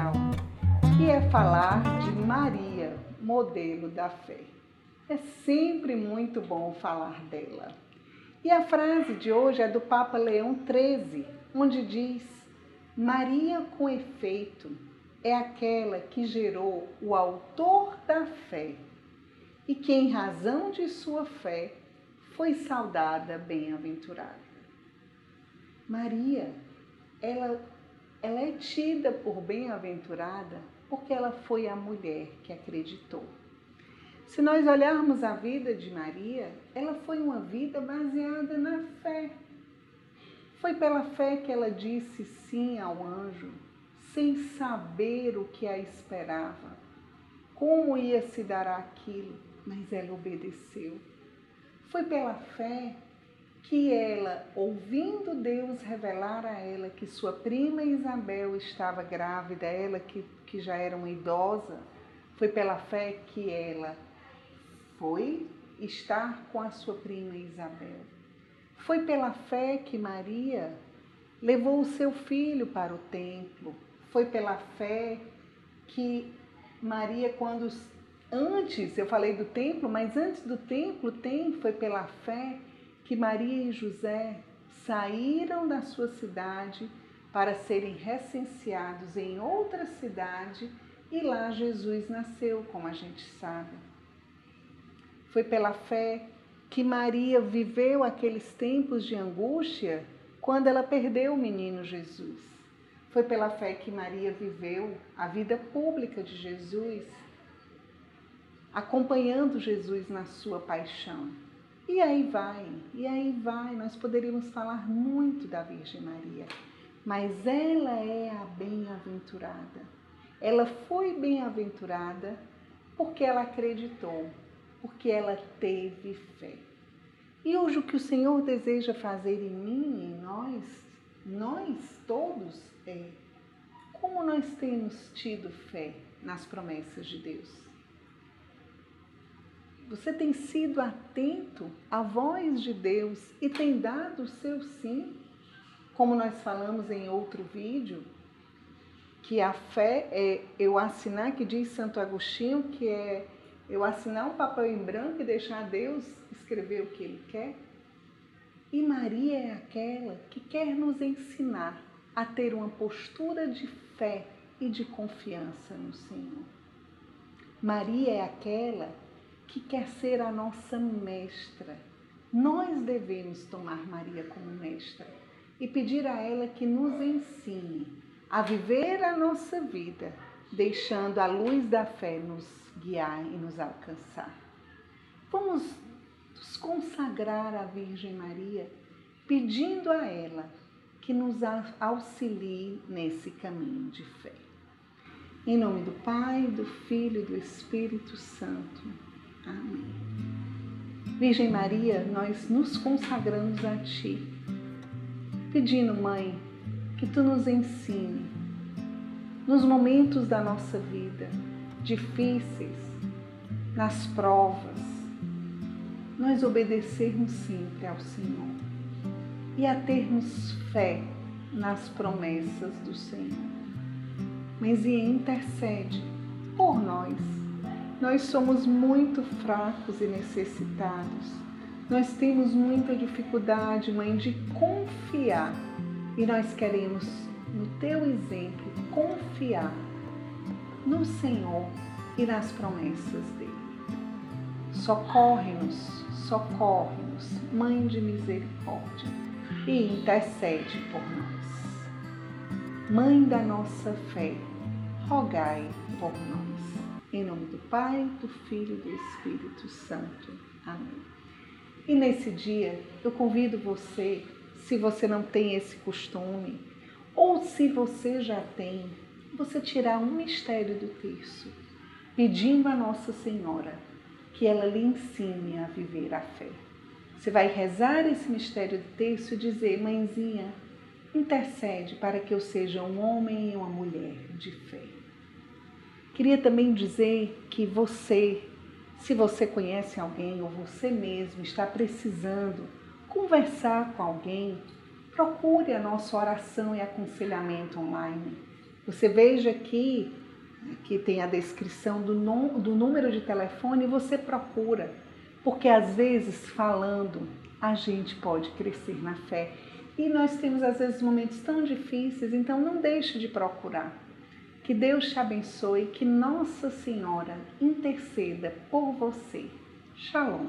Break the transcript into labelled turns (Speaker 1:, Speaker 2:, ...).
Speaker 1: especial, que é falar de Maria, modelo da fé. É sempre muito bom falar dela. E a frase de hoje é do Papa Leão XIII, onde diz: Maria, com efeito, é aquela que gerou o autor da fé e que, em razão de sua fé, foi saudada bem-aventurada. Maria, ela, ela é tida por bem-aventurada porque ela foi a mulher que acreditou. Se nós olharmos a vida de Maria, ela foi uma vida baseada na fé. Foi pela fé que ela disse sim ao anjo, sem saber o que a esperava, como ia se dar aquilo, mas ela obedeceu. Foi pela fé que ela, ouvindo Deus revelar a ela que sua prima Isabel estava grávida, ela que, que já era uma idosa, foi pela fé que ela foi estar com a sua prima Isabel. Foi pela fé que Maria levou o seu filho para o templo. Foi pela fé que Maria, quando antes, eu falei do templo, mas antes do templo tem, foi pela fé que Maria e José saíram da sua cidade para serem recenseados em outra cidade e lá Jesus nasceu, como a gente sabe. Foi pela fé que Maria viveu aqueles tempos de angústia quando ela perdeu o menino Jesus. Foi pela fé que Maria viveu a vida pública de Jesus, acompanhando Jesus na sua paixão. E aí vai, e aí vai, nós poderíamos falar muito da Virgem Maria, mas ela é a bem-aventurada. Ela foi bem-aventurada porque ela acreditou, porque ela teve fé. E hoje o que o Senhor deseja fazer em mim, em nós, nós todos, é como nós temos tido fé nas promessas de Deus. Você tem sido atento à voz de Deus e tem dado o seu sim? Como nós falamos em outro vídeo, que a fé é eu assinar, que diz Santo Agostinho, que é eu assinar um papel em branco e deixar Deus escrever o que Ele quer. E Maria é aquela que quer nos ensinar a ter uma postura de fé e de confiança no Senhor. Maria é aquela que quer ser a nossa mestra. Nós devemos tomar Maria como mestra e pedir a ela que nos ensine a viver a nossa vida, deixando a luz da fé nos guiar e nos alcançar. Vamos nos consagrar à Virgem Maria, pedindo a ela que nos auxilie nesse caminho de fé. Em nome do Pai, do Filho e do Espírito Santo. Amém. Virgem Maria, nós nos consagramos a Ti, pedindo, Mãe, que Tu nos ensine nos momentos da nossa vida difíceis, nas provas, nós obedecermos sempre ao Senhor e a termos fé nas promessas do Senhor. Mas e intercede por nós nós somos muito fracos e necessitados. Nós temos muita dificuldade, mãe, de confiar. E nós queremos, no teu exemplo, confiar no Senhor e nas promessas dele. Socorre-nos, socorre-nos, Mãe de misericórdia, e intercede por nós. Mãe da nossa fé, rogai por nós. Em nome do Pai, do Filho e do Espírito Santo. Amém. E nesse dia, eu convido você, se você não tem esse costume, ou se você já tem, você tirar um mistério do terço, pedindo a Nossa Senhora que ela lhe ensine a viver a fé. Você vai rezar esse mistério do terço e dizer, mãezinha, intercede para que eu seja um homem e uma mulher de fé. Queria também dizer que você, se você conhece alguém ou você mesmo está precisando conversar com alguém, procure a nossa oração e aconselhamento online. Você veja aqui que tem a descrição do, do número de telefone e você procura, porque às vezes falando a gente pode crescer na fé e nós temos às vezes momentos tão difíceis, então não deixe de procurar. Que Deus te abençoe, que Nossa Senhora interceda por você. Shalom.